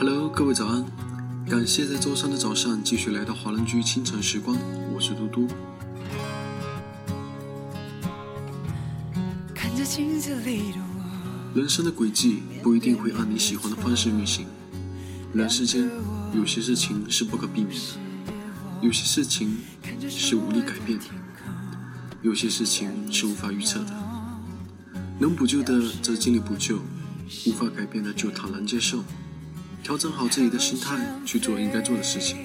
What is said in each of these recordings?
Hello，各位早安！感谢在周三的早上继续来到华人居清晨时光，我是嘟嘟。人生的轨迹不一定会按你喜欢的方式运行，人世间有些事情是不可避免的，有些事情是无力改变的，有些事情是无法预测的。能补救的则尽力补救，无法改变的就坦然接受，调整好自己的心态去做应该做的事情。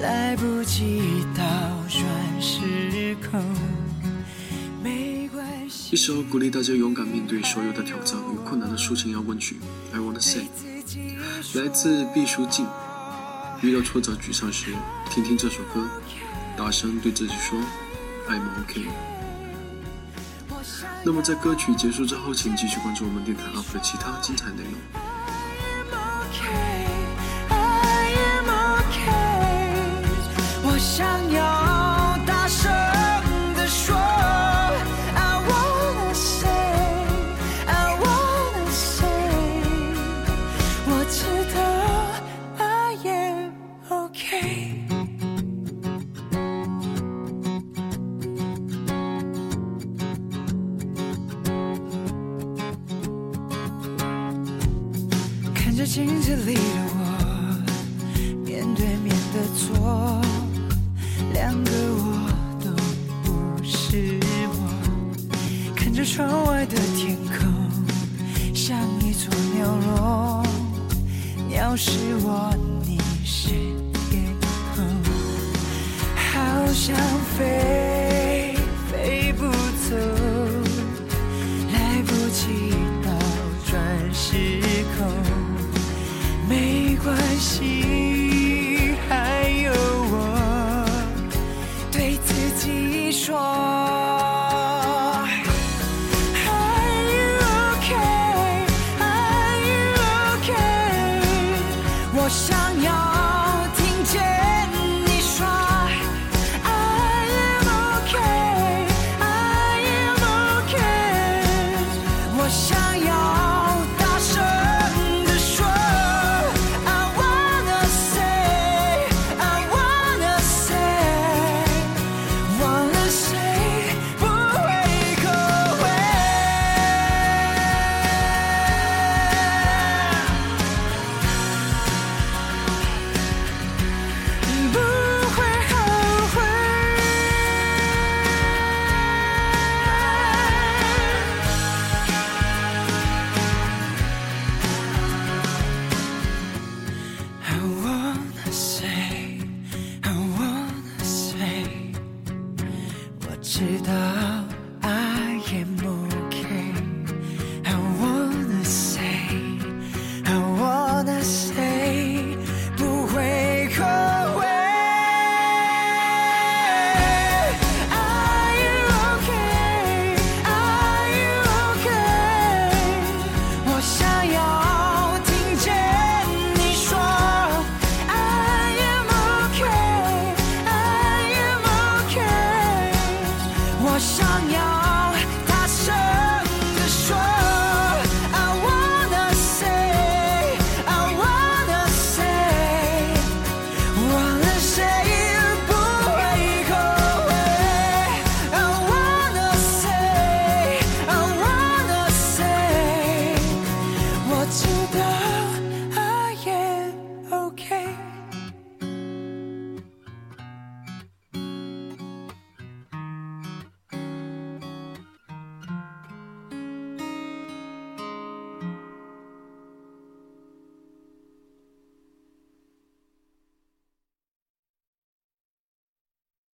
来不及倒转时空。一首鼓励大家勇敢面对所有的挑战与困难的抒情摇滚曲《I Wanna Say》，来自毕书尽。遇到挫折沮丧时，听听这首歌，大声对自己说：“I'm OK。”那么在歌曲结束之后，请继续关注我们电台 UP 的其他精彩内容。看着镜子里的我，面对面的坐，两个我都不是我。看着窗外的天空，像一座鸟笼，鸟是我，你是天空，好想飞。珍惜还有我对自己说 are you ok are you ok 我想要听见你说爱 i am ok are you ok 我想直到爱也没。